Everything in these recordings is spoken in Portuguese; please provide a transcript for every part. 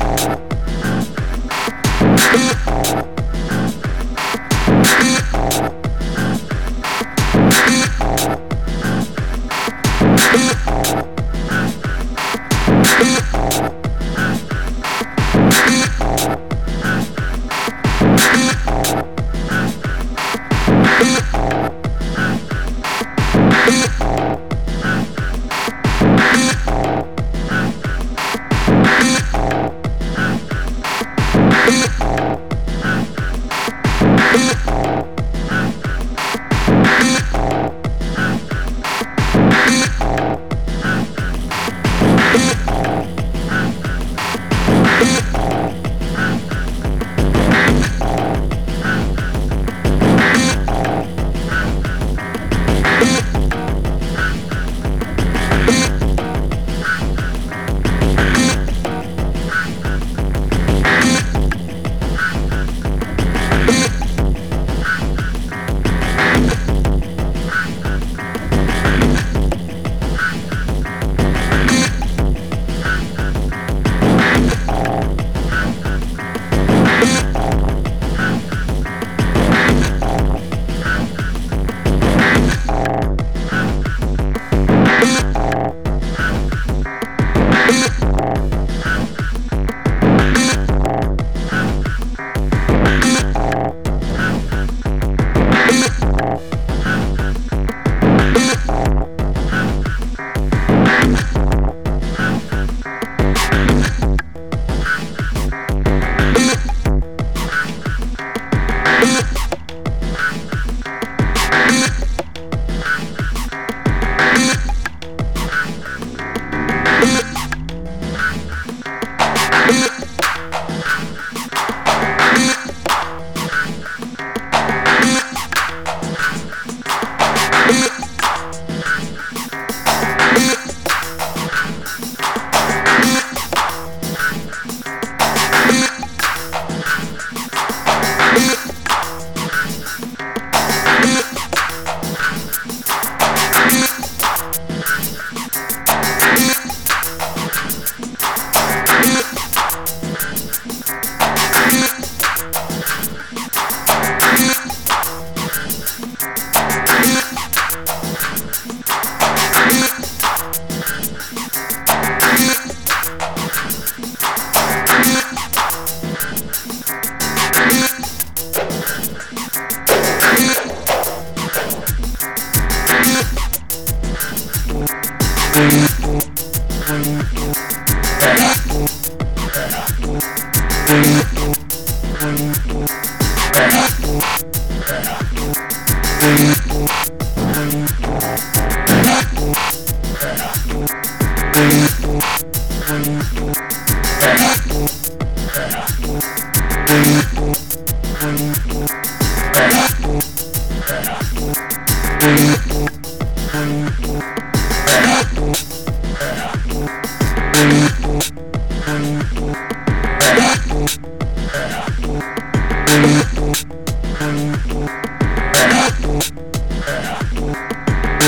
Bye.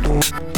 Música